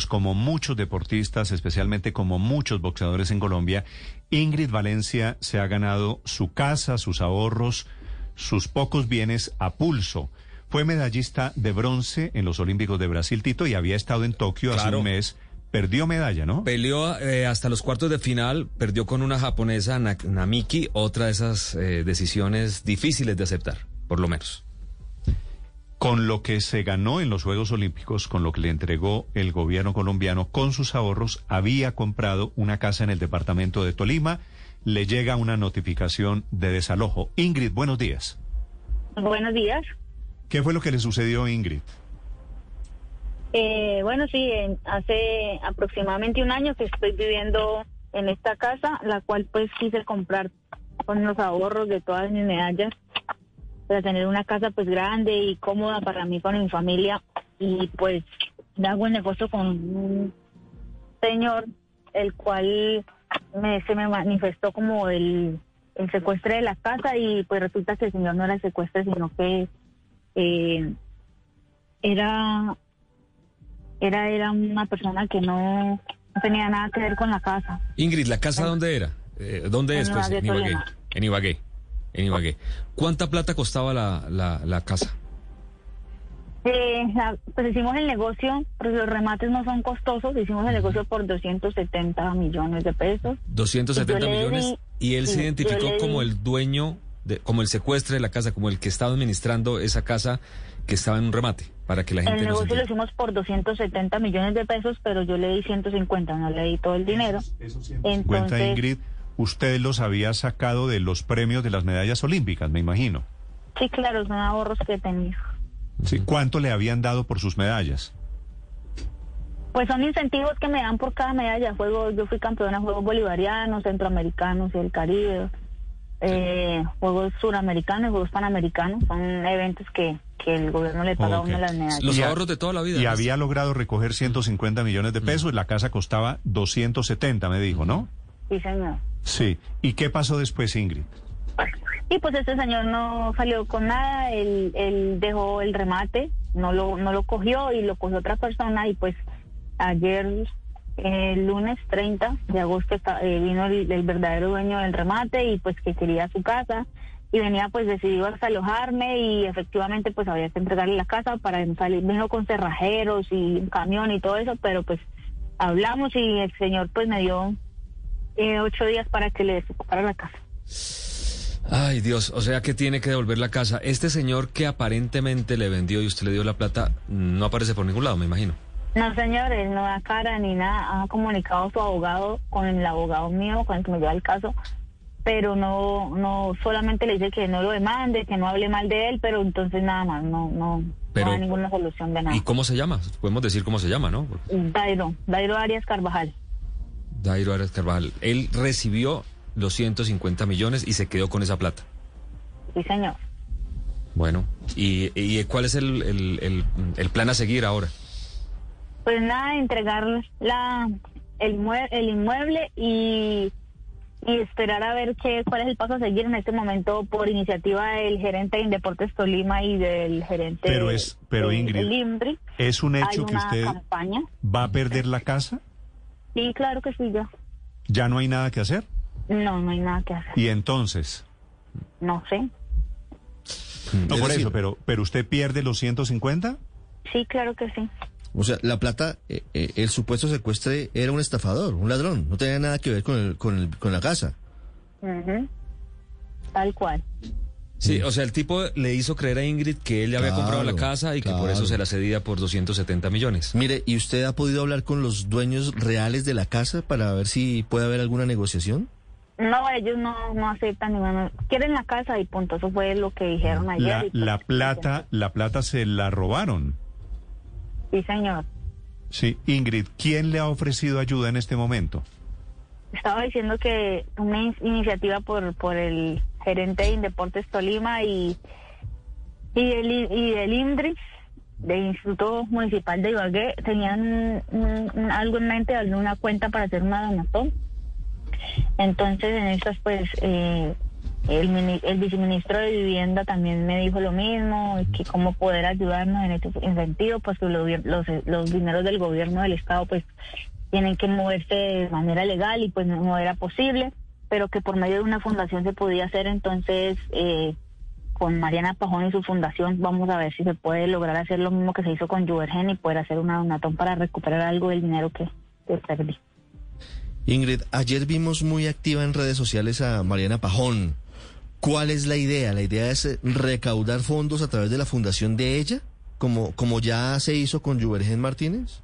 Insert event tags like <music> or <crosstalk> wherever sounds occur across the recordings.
Olímpicos, como muchos deportistas, especialmente como muchos boxeadores en Colombia, Ingrid Valencia se ha ganado su casa, sus ahorros, sus pocos bienes a pulso. Fue medallista de bronce en los Olímpicos de Brasil, Tito, y había estado en Tokio hace un mes. Perdió medalla, ¿no? Peleó eh, hasta los cuartos de final, perdió con una japonesa, Namiki, otra de esas eh, decisiones difíciles de aceptar, por lo menos. Con lo que se ganó en los Juegos Olímpicos, con lo que le entregó el gobierno colombiano con sus ahorros, había comprado una casa en el departamento de Tolima. Le llega una notificación de desalojo. Ingrid, buenos días. Buenos días. ¿Qué fue lo que le sucedió a Ingrid? Eh, bueno, sí, hace aproximadamente un año que estoy viviendo en esta casa, la cual pues quise comprar con los ahorros de todas mis medallas para tener una casa pues grande y cómoda para mí, para mi familia y pues hago el negocio con un señor el cual me, se me manifestó como el, el secuestre de la casa y pues resulta que el señor no era el secuestre sino que eh, era era era una persona que no, tenía nada que ver con la casa. Ingrid, ¿la casa dónde era? Eh, ¿Dónde es? Pues, en Ibagué. En Ibagué. En Ibagué. ¿Cuánta plata costaba la, la, la casa? Eh, pues hicimos el negocio, porque los remates no son costosos, hicimos el negocio por 270 millones de pesos. 270 millones. y él se identificó como el dueño, de, como el secuestre de la casa, como el que estaba administrando esa casa que estaba en un remate, para que la gente... El negocio lo hicimos por 270 millones de pesos, pero yo le di 150, no le di todo el dinero. Eso, 150, Ingrid, usted los había sacado de los premios de las medallas olímpicas, me imagino. Sí, claro, son ahorros que tenía. Sí, ¿cuánto le habían dado por sus medallas? Pues son incentivos que me dan por cada medalla. Juego, yo fui campeona de Juegos Bolivarianos, Centroamericanos y el Caribe. Eh, juegos Suramericanos, Juegos Panamericanos. Son eventos que, que el gobierno le paga una de las medallas. Los ahorros de toda la vida. Y había logrado recoger 150 millones de pesos. La casa costaba 270, me dijo, ¿no? Sí, señor. Sí. ¿Y qué pasó después, Ingrid? Y pues este señor no salió con nada, él, él dejó el remate, no lo, no lo cogió y lo cogió otra persona y pues ayer, el lunes 30 de agosto, eh, vino el, verdadero dueño del remate y pues que quería su casa y venía pues decidido a alojarme y efectivamente pues había que entregarle la casa para salir, vino con cerrajeros y un camión y todo eso, pero pues hablamos y el señor pues me dio eh, ocho días para que le desocupara la casa. Ay, Dios, o sea que tiene que devolver la casa. Este señor que aparentemente le vendió y usted le dio la plata, no aparece por ningún lado, me imagino. No, señor, él no da cara ni nada. Ha comunicado su abogado con el abogado mío, con el que me lleva el caso, pero no, no, solamente le dice que no lo demande, que no hable mal de él, pero entonces nada más, no, no, no hay ninguna solución de nada. ¿Y cómo se llama? Podemos decir cómo se llama, ¿no? Dairo, Dairo Arias Carvajal. Dairo Arias Carvajal. Él recibió los 150 millones y se quedó con esa plata. Sí, señor. Bueno, ¿y, y cuál es el, el, el, plan a seguir ahora? Pues nada, entregar la, el, el inmueble y, y esperar a ver qué, cuál es el paso a seguir en este momento por iniciativa del gerente de Indeportes Tolima y del gerente pero es, pero Ingrid, ¿es un hecho que usted va a perder la casa? Sí, claro que sí, ya. ¿Ya no hay nada que hacer? No, no hay nada que hacer. ¿Y entonces? No sé. No por eso, pero, pero usted pierde los 150? Sí, claro que sí. O sea, la plata, eh, eh, el supuesto secuestre era un estafador, un ladrón, no tenía nada que ver con, el, con, el, con la casa. Tal cual. Sí, o sea, el tipo le hizo creer a Ingrid que él le había comprado la casa y que por eso se la cedía por 270 millones. Mire, ¿y usted ha podido hablar con los dueños reales de la casa para ver si puede haber alguna negociación? No, ellos no, no aceptan ni quieren la casa y punto. Eso fue lo que dijeron ayer. La, pues, la plata, la plata se la robaron. Sí, señor. Sí, Ingrid, ¿quién le ha ofrecido ayuda en este momento? Estaba diciendo que una iniciativa por por el gerente de Indeportes Tolima y y el y del INDRI del Instituto Municipal de Ibagué tenían algo en mente, una cuenta para hacer una donación entonces, en estas, pues, eh, el, el viceministro de Vivienda también me dijo lo mismo, que cómo poder ayudarnos en este sentido, pues que los, los, los dineros del gobierno del Estado pues tienen que moverse de manera legal y pues no era posible, pero que por medio de una fundación se podía hacer entonces... Eh, con Mariana Pajón y su fundación vamos a ver si se puede lograr hacer lo mismo que se hizo con Juvergen y poder hacer una donatón para recuperar algo del dinero que, que perdí. Ingrid, ayer vimos muy activa en redes sociales a Mariana Pajón. ¿Cuál es la idea? ¿La idea es recaudar fondos a través de la fundación de ella, como, como ya se hizo con Juvergen Martínez?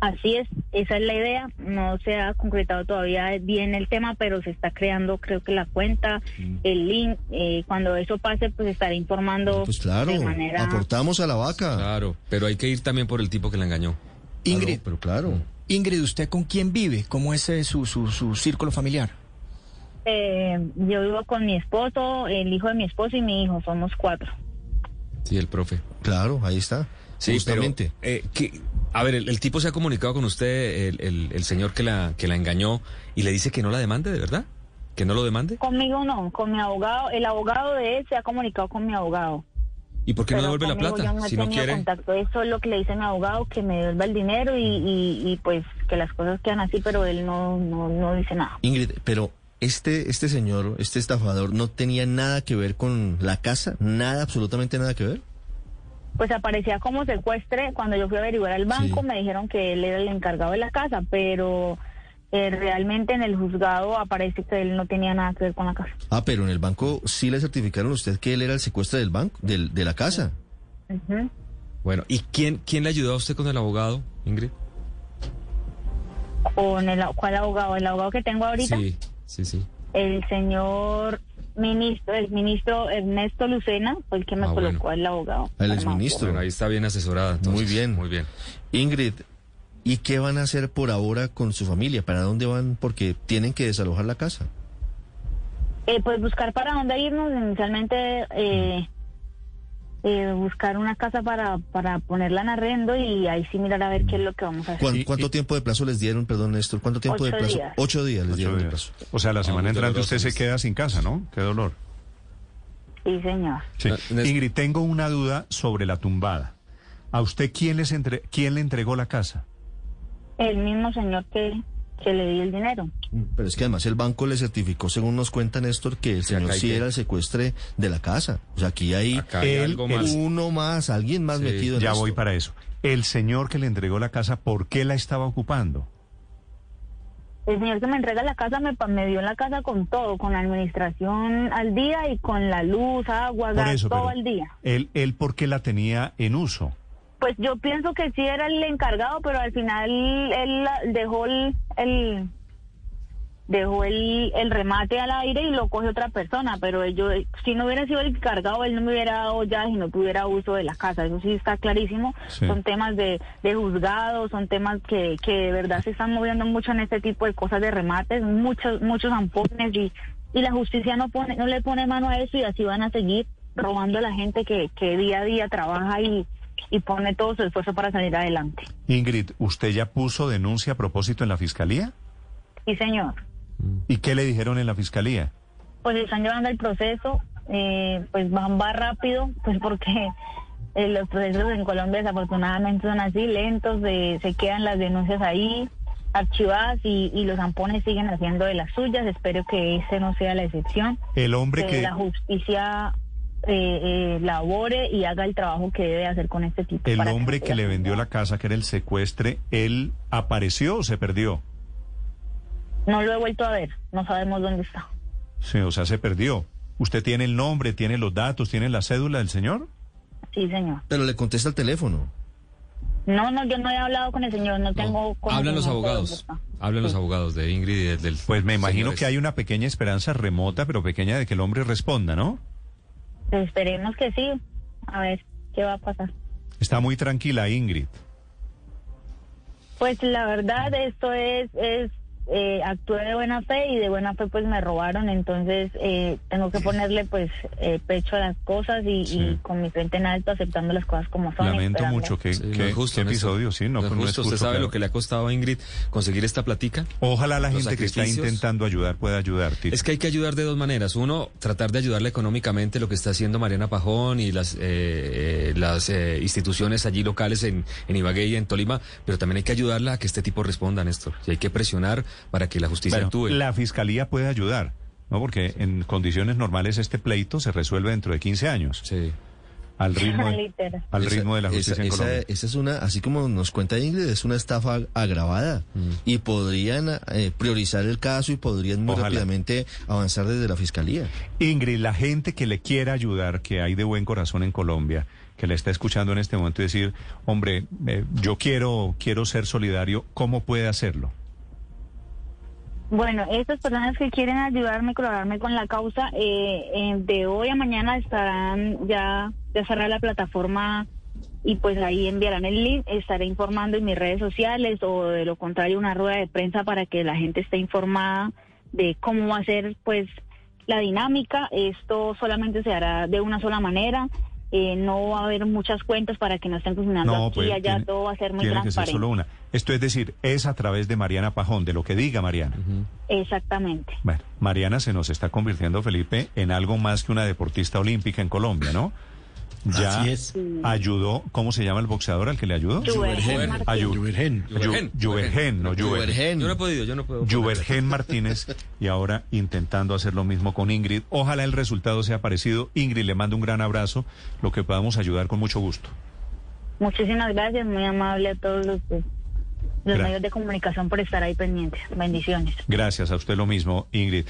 Así es, esa es la idea. No se ha concretado todavía bien el tema, pero se está creando, creo que la cuenta, mm. el link. Eh, cuando eso pase, pues estaré informando. Pues claro, aportamos a la vaca. Claro, pero hay que ir también por el tipo que la engañó. Ingrid, pero claro. Mm. Ingrid, ¿usted con quién vive? ¿Cómo es eh, su, su, su círculo familiar? Eh, yo vivo con mi esposo, el hijo de mi esposo y mi hijo. Somos cuatro. Sí, el profe. Claro, ahí está. Sí, justamente. eh, a ver, el, tipo se ha comunicado con usted, el, el, señor que la, que la engañó, y le dice que no la demande, ¿de verdad? ¿Que no lo demande? Conmigo no, con mi abogado. El abogado de él se ha comunicado con mi abogado. ¿Y por qué no devuelve la plata? no si no quiere. Contacto. Eso es lo que le dice mi abogado, que me devuelva el dinero y, y, pues que las cosas quedan así, pero él no, no, no dice nada. Ingrid, pero este, este señor, este estafador, ¿no tenía nada que ver con la casa? ¿Nada, absolutamente nada que ver? Pues aparecía como secuestre. Cuando yo fui a averiguar al banco me dijeron que él era el encargado de la casa, pero eh, realmente en el juzgado aparece que él no tenía nada que ver con la casa. Ah, pero en el banco sí le certificaron a usted que él era el secuestre del banco, del, de la casa. Bueno, ¿y quién, quién le ayudó a usted con el abogado, Ingrid? ¿Con el, cuál abogado? ¿El abogado que tengo ahorita? Sí, sí, sí. El señor ministro, el ministro Ernesto Lucena fue el que me ah, colocó el abogado. El exministro. ahí está bien asesorada. Muy bien. Muy bien. Ingrid, ¿y qué van a hacer por ahora con su familia? ¿Para dónde van? Porque tienen que desalojar la casa. Eh, pues buscar para dónde irnos. Inicialmente eh, eh, buscar una casa para, para ponerla en arrendo y ahí sí mirar a ver qué es lo que vamos a hacer. ¿Cuánto, tiempo de plazo les dieron, perdón Néstor? ¿Cuánto tiempo de plazo? Ocho días les dieron de plazo. O sea, la semana entrante usted se queda sin casa, ¿no? Qué dolor. Sí, señor. Ingrid, tengo una duda sobre la tumbada. ¿A usted quién, les entre... quién le entregó la casa? El mismo señor que que le di el dinero. Pero es que además el banco le certificó, según nos cuenta Néstor, que el señor sí era el secuestre de la casa. O sea, aquí hay, uno más, alguien más metido en Ya voy para eso. El señor que le entregó la casa, ¿por qué la estaba ocupando? El señor que me entrega la casa me, me dio la casa con todo, con la administración al día y con la luz, agua, gas, todo al día. ¿Él, ¿Él por qué la tenía en uso? Pues yo pienso que sí era el encargado, pero al final él dejó el, dejó el, el, remate al aire y lo coge otra persona, pero yo, si no hubiera sido el encargado, él no me hubiera dado ya si no tuviera uso de la casa, eso sí está clarísimo, son temas de, de juzgados, son temas que, que de verdad se están moviendo mucho en este tipo de cosas de remates, muchos, muchos ampones y, y la justicia no pone, no le pone mano a eso y así van a seguir robando a la gente que, que día a día trabaja y, y pone todo su esfuerzo para salir adelante. Ingrid, ¿usted ya puso denuncia a propósito en la fiscalía? Sí, señor. ¿Y qué le dijeron en la fiscalía? Pues están llevando el proceso, eh, pues van va rápido, pues porque eh, los procesos en Colombia desafortunadamente son así, lentos, se quedan las denuncias ahí archivadas y, y, los zampones siguen haciendo de las suyas. Espero que ese no sea la excepción. El hombre que... La justicia eh, eh, labore y haga el trabajo que debe hacer con este tipo. El hombre que, le vendió la casa, que era el secuestre, ¿él apareció o se perdió? No lo he vuelto a ver, no sabemos dónde está. Sí, o sea, se perdió. ¿Usted tiene el nombre, tiene los datos, tiene la cédula del señor? Sí, señor. Pero le contesta el teléfono. No, no, yo no he hablado con el señor, no tengo... Hablan los abogados, hablan los abogados de Ingrid y del... Pues me imagino que hay una pequeña esperanza remota, pero pequeña, de que el hombre responda, ¿no? Esperemos que sí. A ver qué va a pasar. Está muy tranquila Ingrid. Pues la verdad esto es, es eh, actué de buena fe y de buena fe pues me robaron, entonces eh, tengo que ponerle pues eh, pecho a las cosas y, Sí. y con mi frente en alto aceptando las cosas como son. Lamento esperando. mucho que, Sí, que- justo, episodio, sí, no, No es no es justo. justo, ¿Usted sabe claro. lo que le ha costado a Ingrid conseguir esta platica? Ojalá la Los gente que está intentando ayudar pueda ayudar, Tito. Es que hay que ayudar de dos maneras. Uno, tratar de ayudarle económicamente, lo que está haciendo Mariana Pajón y las, eh, eh, las eh, instituciones allí locales en, en Ibagué y en Tolima, pero también hay que ayudarla a que este tipo responda, Néstor. Y hay que presionar para que la justicia Bueno, actúe. la fiscalía puede ayudar, ¿no? Porque en condiciones normales este pleito se resuelve dentro de 15 años, Sí. al ritmo, de- Literal. al Esa- ritmo de la justicia esa, en esa- Colombia. esa es una, así como nos cuenta Ingrid, es una estafa agravada Mm. y podrían eh, priorizar el caso y podrían muy Ojalá. rápidamente avanzar desde la fiscalía. Ingrid, la gente que le quiera ayudar, que hay de buen corazón en Colombia, que le está escuchando en este momento y decir, hombre, eh, yo quiero, quiero ser solidario, ¿cómo puede hacerlo? Bueno, estas personas que quieren ayudarme, colaborarme con la causa, eh, eh, de hoy a mañana estarán ya, ya cerrar la plataforma y pues ahí enviarán el link, estaré informando en mis redes sociales o de lo contrario una rueda de prensa para que la gente esté informada de cómo va a ser pues la dinámica. Esto solamente se hará de una sola manera. Eh, no va a haber muchas cuentas para que no estén funcionando No, aquí pues y allá, tiene, todo va a ser muy tiene que ser transparente. solo una. Esto es decir, es a través de Mariana Pajón, de lo que diga Mariana. Exactamente. Bueno, Mariana se nos está convirtiendo, Felipe, en algo más que una deportista olímpica en Colombia, ¿no? Ya Así es. ayudó, ¿cómo se llama el boxeador al que le ayudó? Juvergen Ah, Juvergen. Juvergen, no Juvergen. Yo no he podido, yo no puedo. Juvergen <laughs> Martínez y ahora intentando hacer lo mismo con Ingrid. Ojalá el resultado sea parecido. Ingrid, le mando un gran abrazo, lo que podamos ayudar con mucho gusto. Muchísimas gracias, muy amable a todos los, medios de comunicación por estar ahí pendientes. Bendiciones. Gracias a usted lo mismo, Ingrid.